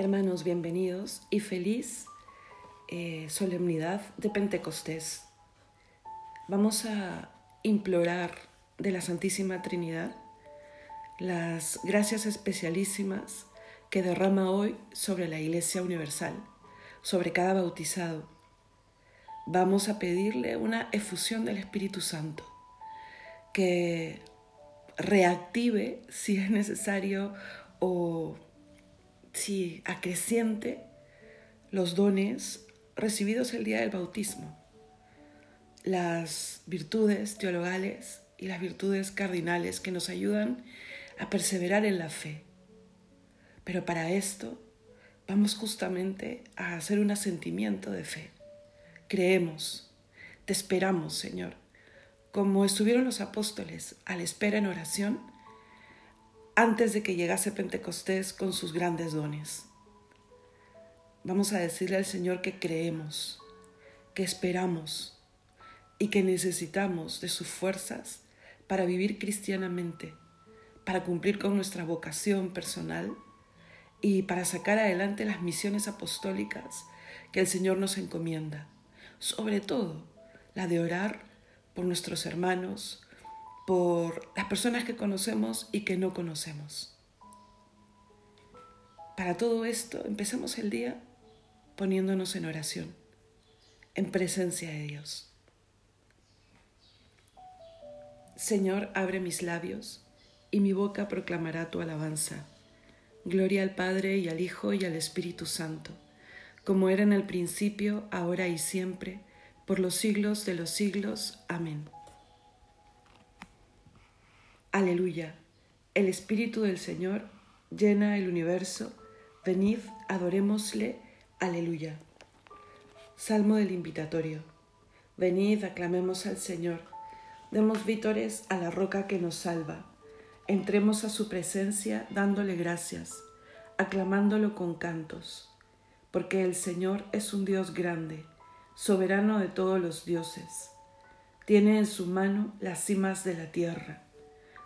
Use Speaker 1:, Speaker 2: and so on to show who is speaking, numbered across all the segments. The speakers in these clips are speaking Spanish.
Speaker 1: Hermanos, bienvenidos y feliz eh, solemnidad de Pentecostés. Vamos a implorar de la Santísima Trinidad las gracias especialísimas que derrama hoy sobre la Iglesia Universal, sobre cada bautizado. Vamos a pedirle una efusión del Espíritu Santo que reactive, si es necesario, o si acreciente los dones recibidos el día del bautismo, las virtudes teologales y las virtudes cardinales que nos ayudan a perseverar en la fe. Pero para esto vamos justamente a hacer un asentimiento de fe. Creemos, te esperamos, Señor, como estuvieron los apóstoles a la espera en oración antes de que llegase Pentecostés con sus grandes dones. Vamos a decirle al Señor que creemos, que esperamos y que necesitamos de sus fuerzas para vivir cristianamente, para cumplir con nuestra vocación personal y para sacar adelante las misiones apostólicas que el Señor nos encomienda, sobre todo la de orar por nuestros hermanos, por las personas que conocemos y que no conocemos. Para todo esto, empezamos el día poniéndonos en oración, en presencia de Dios. Señor, abre mis labios y mi boca proclamará tu alabanza. Gloria al Padre y al Hijo y al Espíritu Santo, como era en el principio, ahora y siempre, por los siglos de los siglos. Amén. Aleluya. El Espíritu del Señor llena el universo. Venid, adorémosle. Aleluya. Salmo del invitatorio. Venid, aclamemos al Señor. Demos vítores a la roca que nos salva. Entremos a su presencia dándole gracias, aclamándolo con cantos. Porque el Señor es un Dios grande, soberano de todos los dioses. Tiene en su mano las cimas de la tierra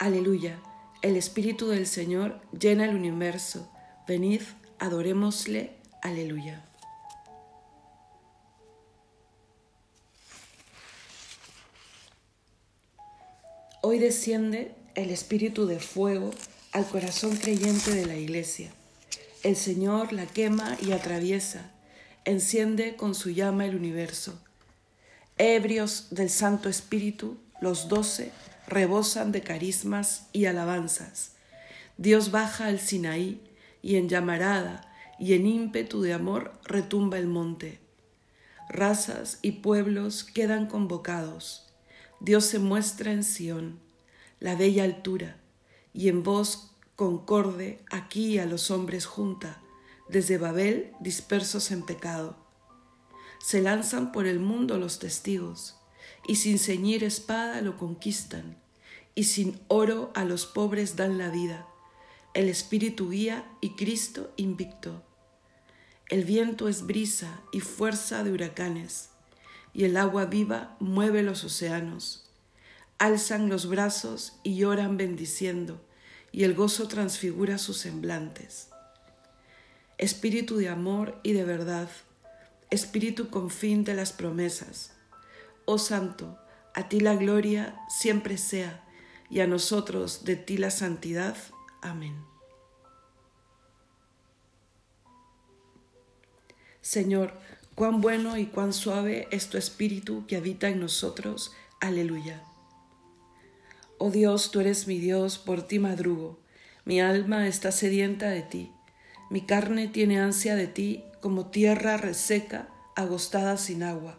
Speaker 1: Aleluya, el Espíritu del Señor llena el universo. Venid, adorémosle. Aleluya. Hoy desciende el Espíritu de fuego al corazón creyente de la Iglesia. El Señor la quema y atraviesa, enciende con su llama el universo. Ebrios del Santo Espíritu, los doce rebosan de carismas y alabanzas. Dios baja al Sinaí y en llamarada y en ímpetu de amor retumba el monte. Razas y pueblos quedan convocados. Dios se muestra en Sión, la bella altura, y en voz concorde aquí a los hombres junta, desde Babel dispersos en pecado. Se lanzan por el mundo los testigos, y sin ceñir espada lo conquistan, y sin oro a los pobres dan la vida. El Espíritu guía y Cristo invicto. El viento es brisa y fuerza de huracanes, y el agua viva mueve los océanos. Alzan los brazos y lloran bendiciendo, y el gozo transfigura sus semblantes. Espíritu de amor y de verdad, Espíritu con fin de las promesas. Oh Santo, a ti la gloria siempre sea y a nosotros de ti la santidad. Amén. Señor, cuán bueno y cuán suave es tu espíritu que habita en nosotros. Aleluya. Oh Dios, tú eres mi Dios, por ti madrugo. Mi alma está sedienta de ti. Mi carne tiene ansia de ti como tierra reseca, agostada sin agua.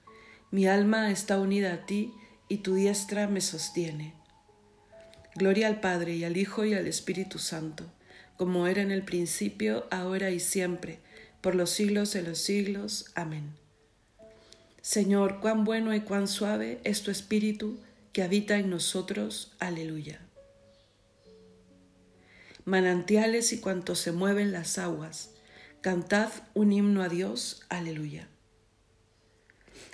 Speaker 1: Mi alma está unida a ti, y tu diestra me sostiene. Gloria al Padre y al Hijo y al Espíritu Santo, como era en el principio, ahora y siempre, por los siglos de los siglos. Amén. Señor, cuán bueno y cuán suave es tu Espíritu que habita en nosotros. Aleluya manantiales y cuanto se mueven las aguas. Cantad un himno a Dios, aleluya.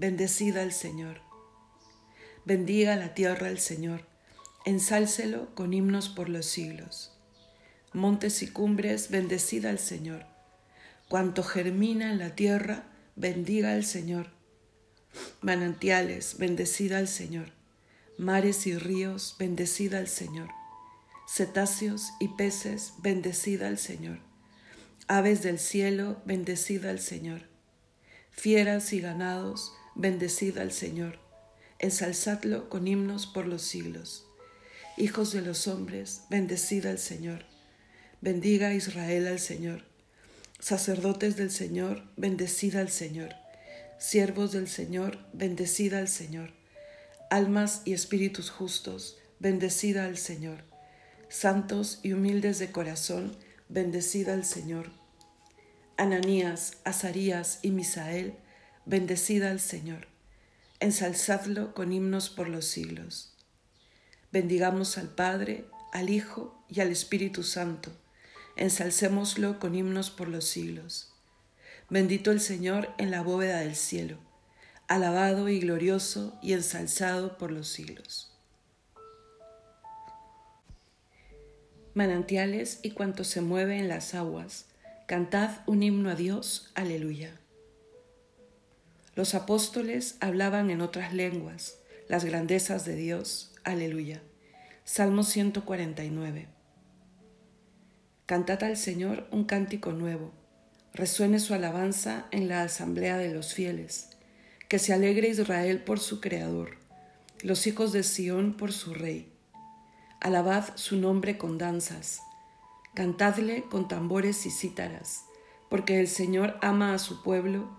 Speaker 1: bendecida al Señor. Bendiga la tierra al Señor, ensálcelo con himnos por los siglos. Montes y cumbres, bendecida al Señor. Cuanto germina en la tierra, bendiga al Señor. Manantiales, bendecida al Señor. Mares y ríos, bendecida al Señor. Cetáceos y peces, bendecida al Señor Aves del cielo, bendecida al Señor. Fieras y ganados, bendecida al Señor. Ensalzadlo con himnos por los siglos. Hijos de los hombres, bendecida al Señor. Bendiga Israel al Señor. Sacerdotes del Señor, bendecida al Señor. Siervos del Señor, bendecida al Señor. Almas y espíritus justos, bendecida al Señor. Santos y humildes de corazón, bendecida al Señor Ananías, Azarías y Misael, bendecida al Señor. Ensalzadlo con himnos por los siglos. Bendigamos al Padre, al Hijo y al Espíritu Santo. Ensalcémoslo con himnos por los siglos. Bendito el Señor en la bóveda del cielo, alabado y glorioso y ensalzado por los siglos. Manantiales y cuanto se mueve en las aguas Cantad un himno a Dios, aleluya. Los apóstoles hablaban en otras lenguas las grandezas de Dios, aleluya. Salmo 149. Cantad al Señor un cántico nuevo, resuene su alabanza en la asamblea de los fieles, que se alegre Israel por su Creador, los hijos de Sión por su Rey. Alabad su nombre con danzas Cantadle con tambores y cítaras, porque el Señor ama a su pueblo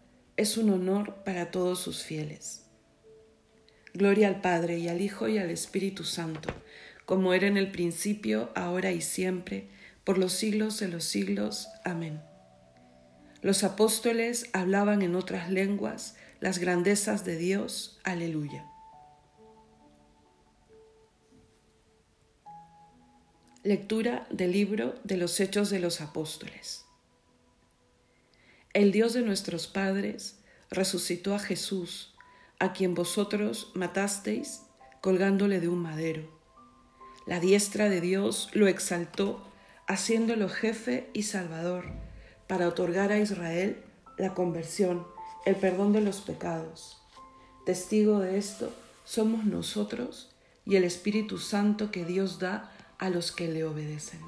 Speaker 1: es un honor para todos sus fieles. Gloria al Padre y al Hijo y al Espíritu Santo, como era en el principio, ahora y siempre, por los siglos de los siglos. Amén. Los apóstoles hablaban en otras lenguas las grandezas de Dios. Aleluya. Lectura del libro de los Hechos de los Apóstoles. El Dios de nuestros padres resucitó a Jesús, a quien vosotros matasteis colgándole de un madero. La diestra de Dios lo exaltó, haciéndolo jefe y salvador, para otorgar a Israel la conversión, el perdón de los pecados. Testigo de esto somos nosotros y el Espíritu Santo que Dios da a los que le obedecen.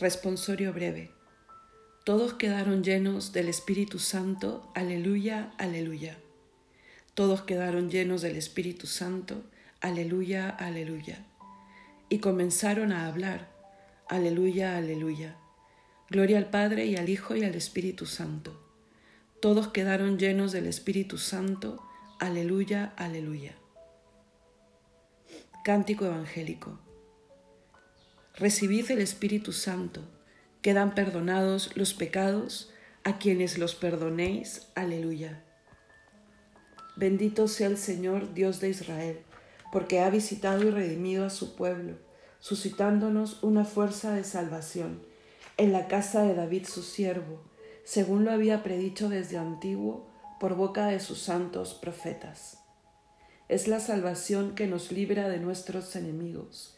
Speaker 1: Responsorio breve. Todos quedaron llenos del Espíritu Santo, aleluya, aleluya. Todos quedaron llenos del Espíritu Santo, aleluya, aleluya. Y comenzaron a hablar, aleluya, aleluya. Gloria al Padre y al Hijo y al Espíritu Santo. Todos quedaron llenos del Espíritu Santo, aleluya, aleluya. Cántico Evangélico. Recibid el Espíritu Santo quedan perdonados los pecados a quienes los perdonéis. Aleluya. Bendito sea el Señor, Dios de Israel, porque ha visitado y redimido a su pueblo, suscitándonos una fuerza de salvación en la casa de David su siervo, según lo había predicho desde antiguo por boca de sus santos profetas. Es la salvación que nos libra de nuestros enemigos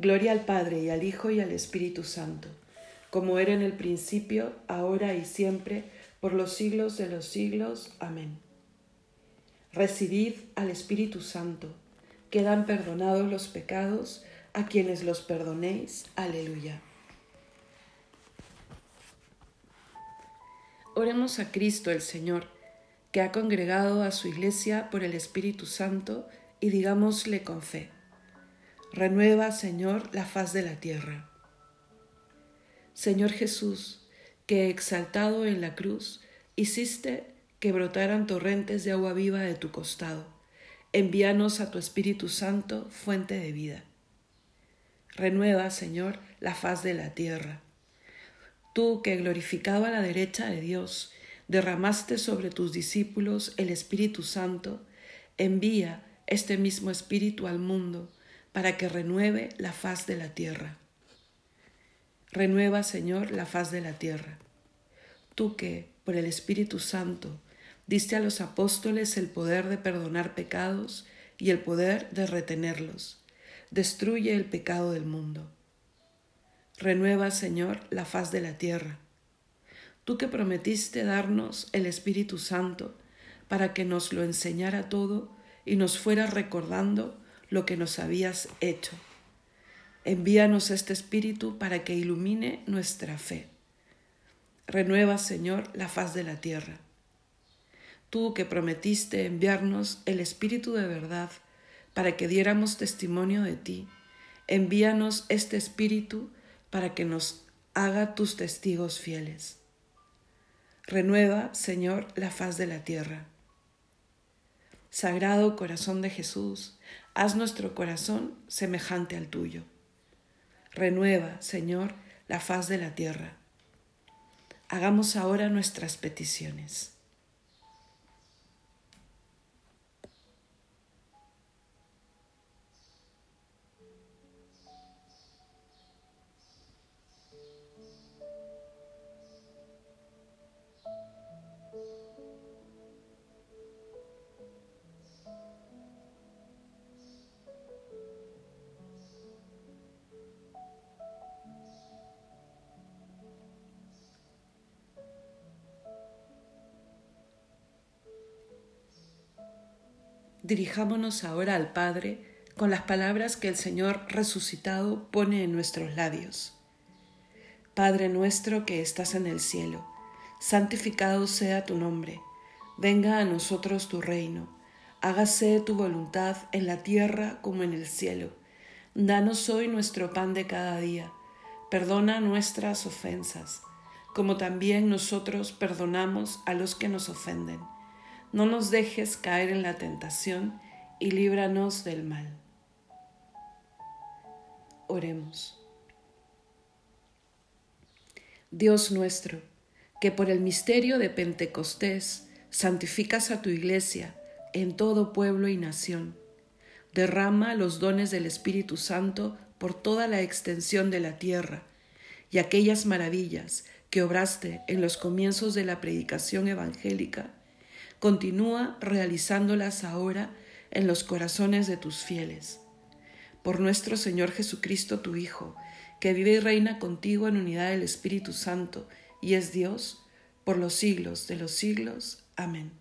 Speaker 1: Gloria al Padre y al Hijo y al Espíritu Santo, como era en el principio, ahora y siempre, por los siglos de los siglos. Amén. Recibid al Espíritu Santo, quedan perdonados los pecados a quienes los perdonéis. Aleluya. Oremos a Cristo el Señor, que ha congregado a su iglesia por el Espíritu Santo, y digámosle con fe. Renueva, Señor, la faz de la tierra. Señor Jesús, que exaltado en la cruz hiciste que brotaran torrentes de agua viva de tu costado. Envíanos a tu Espíritu Santo, fuente de vida. Renueva, Señor, la faz de la tierra. Tú que glorificado a la derecha de Dios, derramaste sobre tus discípulos el Espíritu Santo, envía este mismo Espíritu al mundo para que renueve la faz de la tierra. Renueva, Señor, la faz de la tierra. Tú que, por el Espíritu Santo, diste a los apóstoles el poder de perdonar pecados y el poder de retenerlos. Destruye el pecado del mundo. Renueva, Señor, la faz de la tierra. Tú que prometiste darnos el Espíritu Santo para que nos lo enseñara todo y nos fuera recordando lo que nos habías hecho Envíanos este Espíritu para que ilumine nuestra fe. Renueva, Señor, la faz de la tierra. Tú que prometiste enviarnos el Espíritu de verdad para que diéramos testimonio de ti, envíanos este Espíritu para que nos haga tus testigos fieles. Renueva, Señor, la faz de la tierra. Sagrado corazón de Jesús, haz nuestro corazón semejante al tuyo. Renueva, Señor, la faz de la tierra. Hagamos ahora nuestras peticiones. Dirijámonos ahora al Padre con las palabras que el Señor resucitado pone en nuestros labios. Padre nuestro que estás en el cielo, santificado sea tu nombre, venga a nosotros tu reino, hágase tu voluntad en la tierra como en el cielo. Danos hoy nuestro pan de cada día, perdona nuestras ofensas, como también nosotros perdonamos a los que nos ofenden no nos dejes caer en la tentación y líbranos del mal. Oremos. Dios nuestro, que por el misterio de Pentecostés santificas a tu iglesia en todo pueblo y nación, derrama los dones del Espíritu Santo por toda la extensión de la tierra y aquellas maravillas que obraste en los comienzos de la predicación evangélica continúa realizándolas ahora en los corazones de tus fieles. Por nuestro Señor Jesucristo, tu Hijo, que vive y reina contigo en unidad del Espíritu Santo y es Dios por los siglos de los siglos. Amén.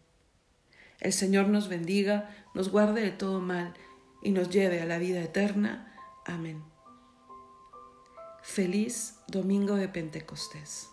Speaker 1: El Señor nos bendiga, nos guarde de todo mal y nos lleve a la vida eterna. Amén. Feliz Domingo de Pentecostés.